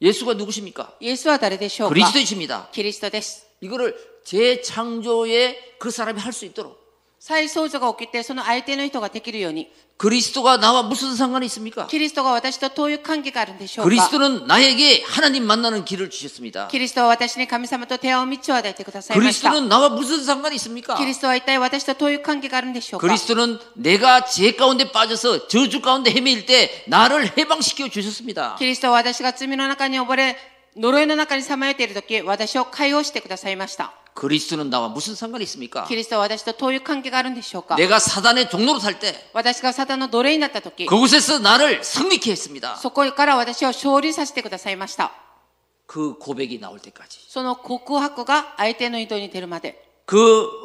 예수가 누구십니까? イエスは誰でしょう. 그리스도이십니다. キリストです. 이거를 재창조의 그 사람이 할 수 있도록 再創造が起きて、その相手の人ができるように、 그리스도가 나와 무슨 상관이 있습니까? キリストが私とどういう関係があるんでしょうか 그리스도는 나에게 하나님 만나는 길을 주셨습니다. キリストは私に神様と手合う道を与えてくださいました。 그리스도는 나와 무슨 상관이 있습니까? キリストは一体私とどういう関係があるんでしょうか 그리스도는 내가 죄 가운데 빠져서 저주 가운데 헤매일 때 나를 해방시켜 주셨습니다. キリストは私が罪の中に溺れ、呪いの中にさまよっている時、私を解放してくださいました。 그리스도는 나와 무슨 상관이 있습니까? キリストは私とどういう関係があるんでしょうか 내가 사단의 종로로 살 때 私がサタンの奴隷になった時、 그곳에서 나를 승리케 했습니다. そこから私を勝利させてくださいました。 그 고백이 나올 때까지 その告白が相手の意図に出るまで、 그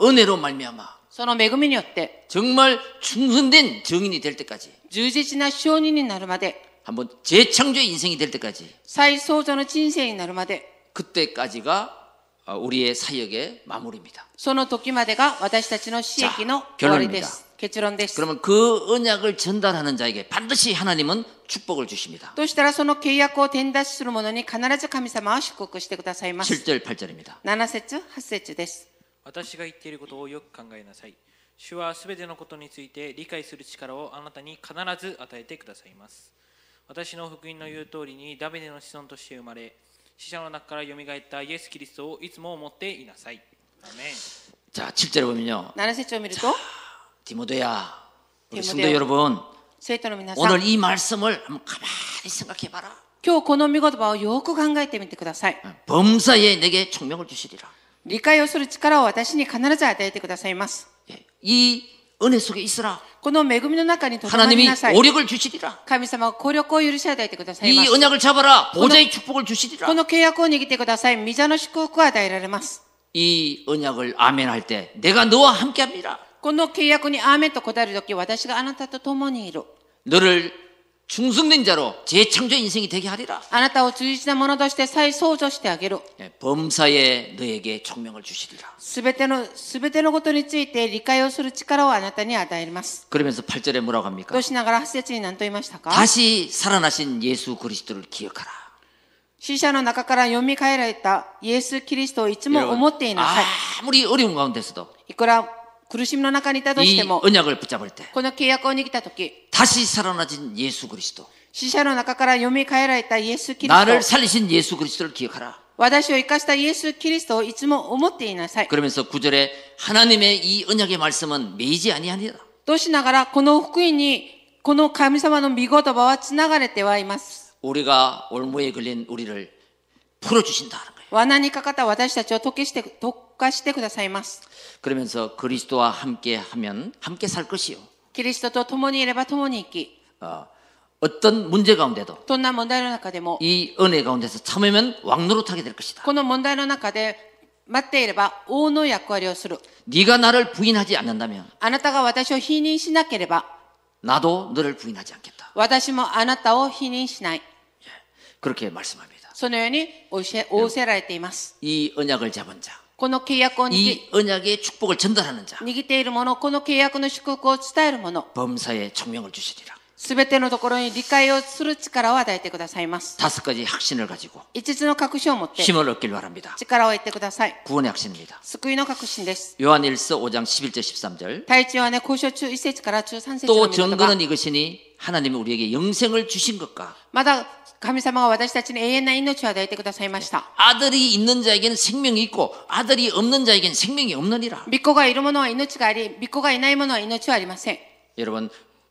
은혜로 말미암아 その恵みによって、 정말 충성된 증인이 될 때까지 充実な証人になるまで、 한번 재창조의 인생이 될 때까지 再創造の人生になるまで、 그때까지가 어, 우리의 사역의 마무리입니다. その時までが私たちの死役の終わりです。結論です。 그러면 그 언약을 전달하는 자에게 반드시 하나님은 축복을 주십니다. としたらその契約を転出しする者に必ず神様は祝福してくださいます。 7절 8절입니다. 7節8節です。私が言っていることをよく考えなさい主はすべてのことについて理解する力をあなたに必ず与えてくださいます私の福音の言う通りにダビデの子孫として生まれ 死者の中からよみがえったイエス・キリストをいつも思っていなさいアメン 자, 7절에 보면요. 7節を見ると、 디모데야, 우리 디모데요. 성도 여러분, 生徒の皆さ 오늘 ん、 이 말씀을 한번 가만히 생각해 봐라. 今日この御言葉をよく考えてみてください。 범사에 내게 총명을 주시리라. 理解をする力を私に必ず与えてくださいます。 예, 이 은혜 속에 있으라. この恵みの中にとどまり 하나님이 なさい。 오력을 주시리라. 神様は効力を許し与えてくださいま 이 す。 언약을 잡아라. 보좌의 축복을 주시리라. この契約を握ってください。御座の祝福を与えられます。 이 언약을 아멘할 때 내가 너와 함께합니다. この契約にアーメンと答えるとき、私があなたと共にいる。 너를 충성된 자로 재창조 인생이 되게 하리라. あなたを忠実なものとして再創造してあげる。 예, 범사에 너에게 총명을 주시리라. すべての、すべてのことについて理解をする力をあなたに与えます。 그러면서 8절에 뭐라고 합니까? としながら8節に何と言いましたか 다시 살아나신 예수 그리스도를 기억하라. 死者の中から蘇られたイエス・キリストをいつも思っていなさい。 아무리 어려운 가운데서도 いくら 苦しみの中にいたとして 이 も、 언약을 붙잡을 때 この契約を握ったとき、 다시 살아나진 예수 그리스도 死者の中から蘇られたイエス・キリ 나를 スト、 살리신 예수 그리스도를 기억하라 私を生かしたイエス・キリストをいつも思っていなさい。 그러면서 구절에 하나님의 이 언약의 말씀은 매이지 아니하니라 としながら、この福音に、この神様の御言葉は繋がれてはいます。 우리가 올무에 걸린 우리를 풀어주신다 하는 거예요 罠にかかった私たちを溶けして、溶 かしてくださいます。 그러면서 그리스도와 함께 하면 함께 살 것이요 キリストと共にいれば共に生き、 어, 어떤 문제 가운데도 どんな問題の中でも、 이 은혜 가운데서 참으면 왕노릇하게 될 것이다 この問題の中で待っていれば王の役割をする。 네가 나를 부인하지 않는다면 あなたが私を否認しなければ、 나도 너를 부인하지 않겠다 私もあなたを否認しない。 그렇게 말씀합니다 そのように教え、仰せられています。 이 언약을 잡은 자 この契約を握 이 언약의 축복을 전달하는 자 握っている者、この契約の祝福を伝える者、 범사에 총명을 주시리라 すべてのところに理解をする力を与えてくださいます。 다섯 가지 확신을 가지고 5つの確信を持って 힘을 얻길 바랍니다 力を得てください。 구원의 확신입니다 救いの確信です。 요한일서 5장 11절 13절 第一はね、交渉中1節から中3節の 또 御言葉 증거는 이것이니 하나님이 우리에게 영생을 주신 것과 まだ 神様が私たちに永遠な命を与えてくださいました。 아들이 있는 자에게는 생명이 있고 아들이 없는 자에게는 생명이 없느니라 御子がいる者は命があり、御子がいない者は命はありません。 여러분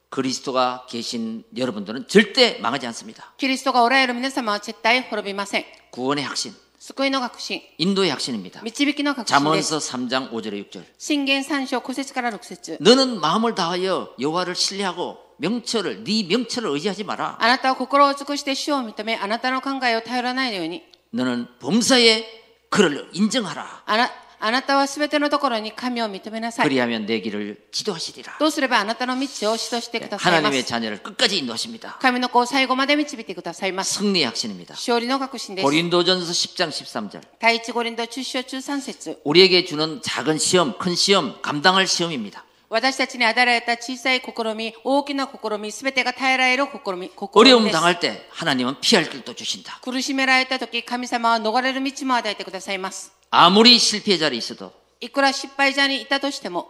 그리스도가 계신 여러분들은 절대 망하지 않습니다 キリストがおられる皆様は絶対滅びません。 구원의 확신 救いの確信、 인도의 확신입니다 導きの確信です。 잠언서 3장 5절에 6절 信玄3章5節から6節 너는 마음을 다하여 여호와를 신뢰하고 명철을 네 명철을 의지하지 마라 あなたは心を尽くして主を認め、あなたの考えを頼らないように。 너는 범사에 그를 인정하라 あなあなたはすべてのところに神を認めなさい。 그리하면 내 길을 지도하시리라 どうすればあなたの道を指導してくださいま 하나님의 す。 자녀를 끝까지 인도하십니다 神の子を最後まで導いてくださいます。 승리의 확신입니다 勝利の確信です。 고린도전서 10장 13절 第一五輪と中章中3節 우리에게 주는 작은 시험, 큰 시험, 감당할 시험입니다 私たちに与えられた小さい試み、大きな試み、すべてが耐えられる試み、試 어려움 みです。 당할 때 하나님은 피할 길도 주신다 苦しめられた時、神様は逃れる道も与えてくださいます。 아무리 실패자리 있어도 いくら失敗者にいたとしても、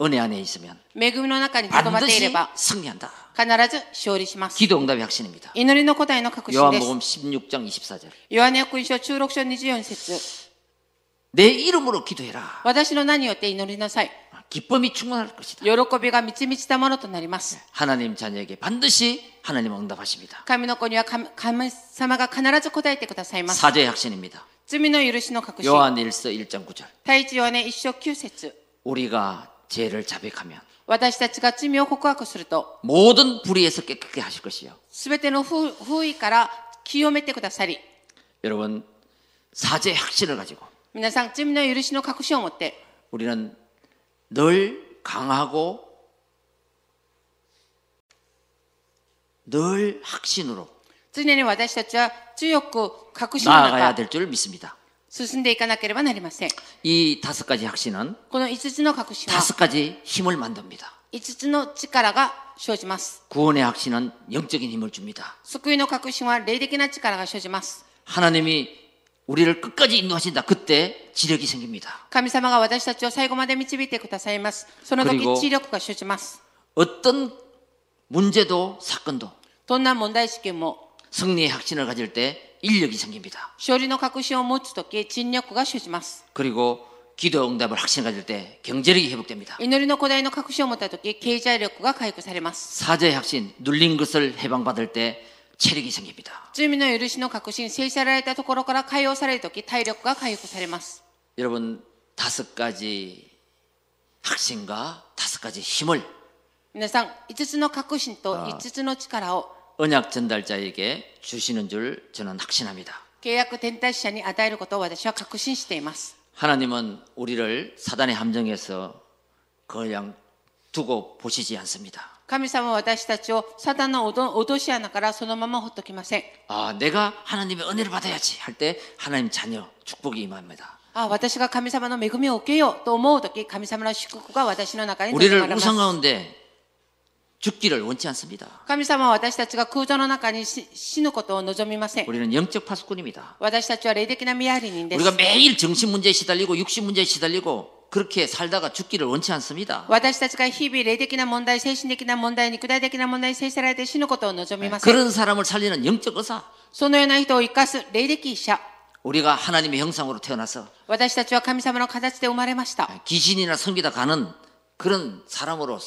은혜 안에 있으면 恵みの中にとどまっていれ 반드시 ば、 승리한다 必ず勝利します。 기도 응답의 확신입니다 祈りの答えの確信です。 요한복음 16장 24절 ヨハネ福音書中6章24節 내 이름으로 기도해라 私の名によって祈りなさい。 기쁨이 충만할 것이다 喜びが満ち満ちたものとなります。 하나님 자녀에게 반드시 하나님 응답하십니다 神の子には神神様が必ず答えてくださいます。 사죄의 확신입니다 罪の許しの確信。 요한일서 1장 9절 第一ヨハネ一章9節 우리가 죄를 자백하면 私たちが罪を告白すると、 모든 불의에서 깨끗게 하실 것이요 すべての不不意から清めてくださり、 여러분 사죄의 확신을 가지고 皆さん罪の許しの確信を持って、 우리는 늘 강하고 늘 확신으로 常に私たちは強く確信の 나아가야 中、 될 줄 믿습니다. 進んでいかなければなりません。 이 다섯 가지 확신은 この5つの確信は、 다섯 가지 힘을 만듭니다. 5つの力が生じます。 구원의 확신은 영적인 힘을 줍니다. 救いの確信は霊的な力が生じます。 하나님이 우리를 끝까지 인도하신다. 그때 지력이 생깁니다. 神様が私たちを最後まで導いてくださいます。その時 그리고 、知力が生じます。 어떤 문제도 사건도 どんな問題試験も、 승리의 확신을 가질 때 인력이 생깁니다. 勝利の確信を持つ時、尽力が生じます。 그리고 기도 응답을 확신 가질 때 경제력이 회복됩니다. 祈りの古代の確信を持った時、経済力が回復されます。 사죄의 확신, 눌린 것을 해방받을 때 체력이 생깁니다. 罪の許しの確信、制止られたところから解放される時、体力が回復されます。 여러분 다섯 가지 확신과 다섯 가지 힘을 皆さん、5つの確信と5つの力を 언약 전달자에게 주시는 줄 저는 확신합니다. 契約転退者に与えることを私は確信しています。 하나님은 우리를 사단의 함정에서 그냥 두고 보시지 않습니다. 神様は私たちをサタンの脅脅し穴からそのままほっときません。 아, 내가 하나님의 은혜를 받아야지 할 때 하나님 자녀 축복이 임합니다. あ私が神様の恵みを受けようと思うとき、神様の祝福が私の中に閉じ 우리를 込められ 우상 ます。 가운데 죽기를 원치 않습니다. 神様は私たちが空洞の中に死死ぬことを望みません。 우리는 영적 파수꾼입니다. 私たちは霊的な見張り人で 우리가 す。 매일 정신 문제에 시달리고 육신 문제에 시달리고 그렇게 살다가 죽기를 원치 않습니다. 私たちが日々霊的な問題、精神的な問題、肉体的な問題に制せられて死ぬことを望みません。 그런 사람을 살리는 영적 의사. そのような人を生かす霊的医者。 우리가 하나님의 형상으로 태어나서 私たちは神様の形で生まれました。 귀신이나 섬기다 가는 그런 사람으로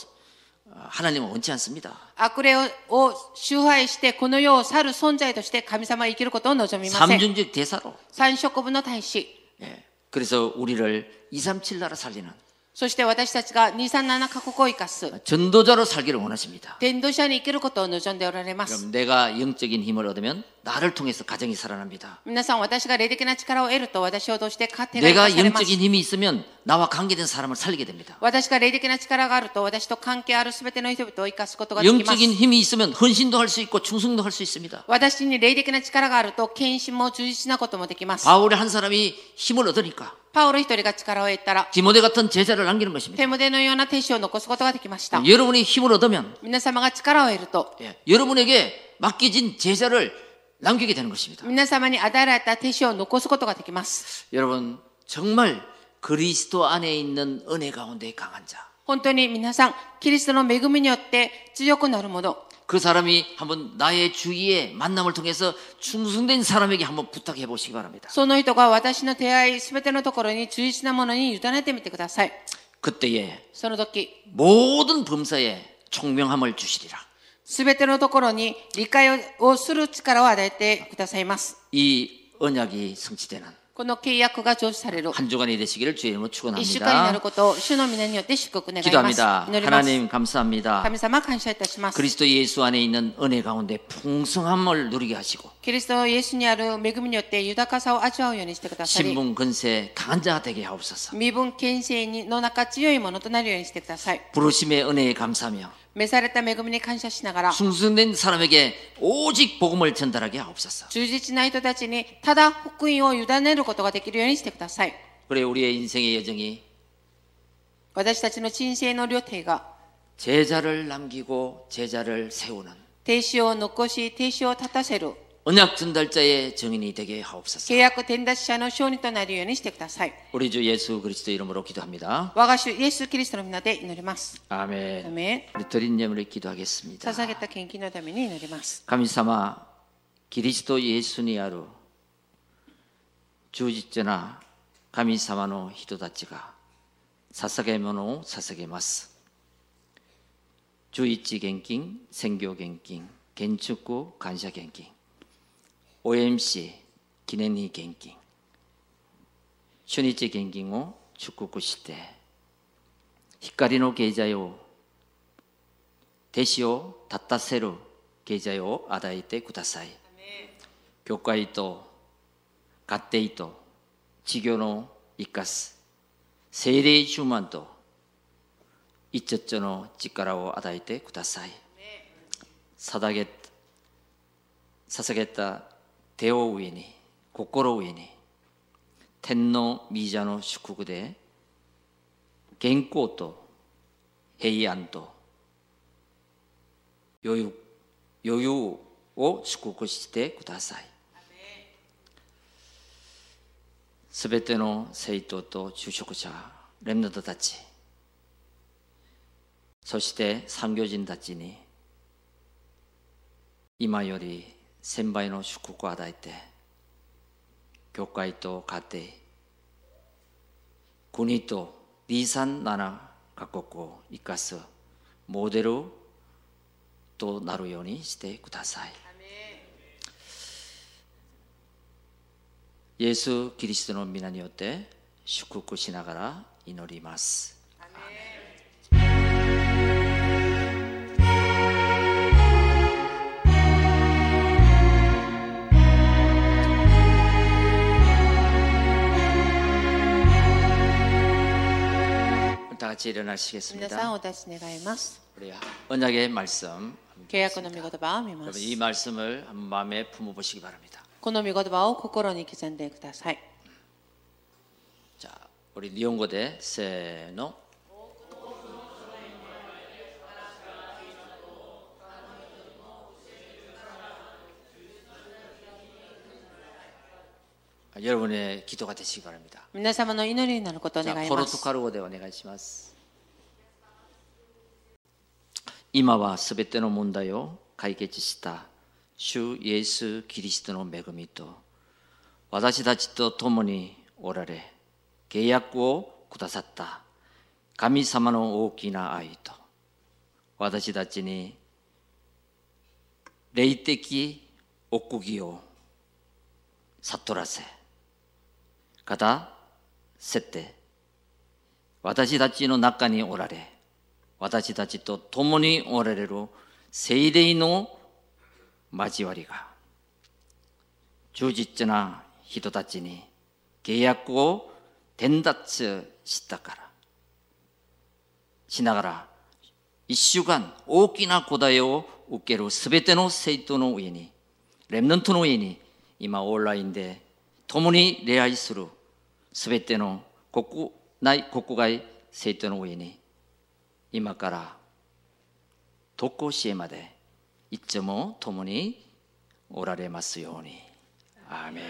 어, 하나님은 원치 않습니다. 悪霊をを崇拝して、この世を去る存在として神様は生きることを望みません。 삼중직 대사로. 三色部の大使。 예. 그래서 우리를 237 나라 살리는 そして私たちが237カ国を生かす。 전도자로 살기를 원하십니다. 伝道者に生きることを望んでおられます。 그럼 내가 영적인 힘을 얻으면 나를 통해서 가정이 살아납니다. 皆さん、私が霊的な力を得ると、私を通して家庭が 내가 生かされます。 영적인 힘이 있으면 나와 관계된 사람을 살리게 됩니다. 私が霊的な力があると、私と関係あるすべての人々を生かすことができます。 영적인 힘이 있으면 헌신도 할 수 있고 충성도 할 수 있습니다. 私に霊的な力があると、献身も充実なこともできます。 바울의 한 사람이 힘을 얻으니까 パウロ一人が力を得たら、 디모데 같은 제자를 남기는 것입니다. 手モデのような弟子を残すことができました。 여러분이 힘을 얻으면 皆様が力を得ると、 예, 여러분에게 맡겨진 제자를 남기게 되는 것입니다. 皆様に与えられた弟子を残すことができます。 여러분 정말 그리스도 안에 있는 은혜 가운데 강한 자. 本当に皆さん、キリストの恵みによって強くなるもの、 그 사람이 한번 나의 주위에 만남을 통해서 충성된 사람에게 한번 부탁해 보시기 바랍니다. その人が私の出会い、すべてのところに忠実なものに委ねてみてください。 그때에 その時、 모든 범사에 총명함을 주시리라. すべてのところに理解をする力を与えてくださいます。 이 언약이 성취되는 この契約が成就される。 한 주간이 되시기를 주의 이름으로 一週間になる 축원합니다. ことを主の皆によって祝福願います。 기도합니다. 祈ります。 하나님 감사합니다. 神様感謝いたします。 그리스도 예수 안에 있는 은혜 가운데 풍성함을 누리게 하시고 キリストイエスにある恵みによって豊かさを味わうようにしてくださり、 신분 근세 강한 자가 되게 하옵소서. 身分権勢にの中強いものとなるようにしてください。 부르심의 은혜에 감사하며 召された恵みに感謝しながら、 충성된 사람에게 오직 복음을 전달하게 하옵소서. 忠実な人たちにただ福音を委ねることができるようにしてください。 그래 우리의 인생의 여정이 私たちの人生の旅程が、 제자를 남기고 제자를 세우는 停止を残し、停止を立たせる、 언약 전달자의 증인이 되게 하옵소서. 契約転達者の証人となるようにしてください。 우리 주 예수 그리스도 이름으로 기도합니다. 我が主イエス・キリストの皆で祈ります。 아멘. アメン 우리 드린 예물을 기도하겠습니다. 捧げた献金のために祈ります。 감사마 그리스도 예수니 아루 주짓제나 감사마노 히도다치가 사사게모노 사사게마스 주이치 갱킹 생교 갱킹 겐축구 간샤 갱킹 OMC 記念に献金。初日献金を祝福して光の経済を弟子を立たせる経済を与えてください。教会と家庭と事業の生かす精霊充満と一丁の力を与えてください。捧げ捧げた手を上に心上に天の御座の祝福で健康と平安と余裕余裕を祝福してください。すべての生徒と就職者、レムナントたち、そして産業人たちに、今より千倍の祝福を与えて、教会と家庭、国と237カ国を生かすモデルとなるようにしてください。イエス・キリストの皆によって祝福しながら祈ります。 다 같이 일어나시겠습니다. 우리 언약의 말씀. 계약의 여러분 이 말씀을 한 마음에 품어 보시기 바랍니다. 자, 우리 니온고대 세노 여러분의 기도가 되시기 바랍니다. 皆様の祈りになることを 자, 願い 포르 ます 투 。 카르고 대お願いします。今はすべての問題を解決した主イエス・キリストの恵みと私たちと共におられ契約をくださった神様の大きな愛と私たちに霊的奥義を悟らせ 方せて私たちの中におられ私たちと共におられる聖霊の交わりが忠実な人たちに契約を伝達したから。しながら一週間大きな答えを受けるすべての生徒の上にレムナントの上に今オンラインで共に礼拝するすべての国内国外生徒の上に今から特攻支援までいつも共におられますように。アーメン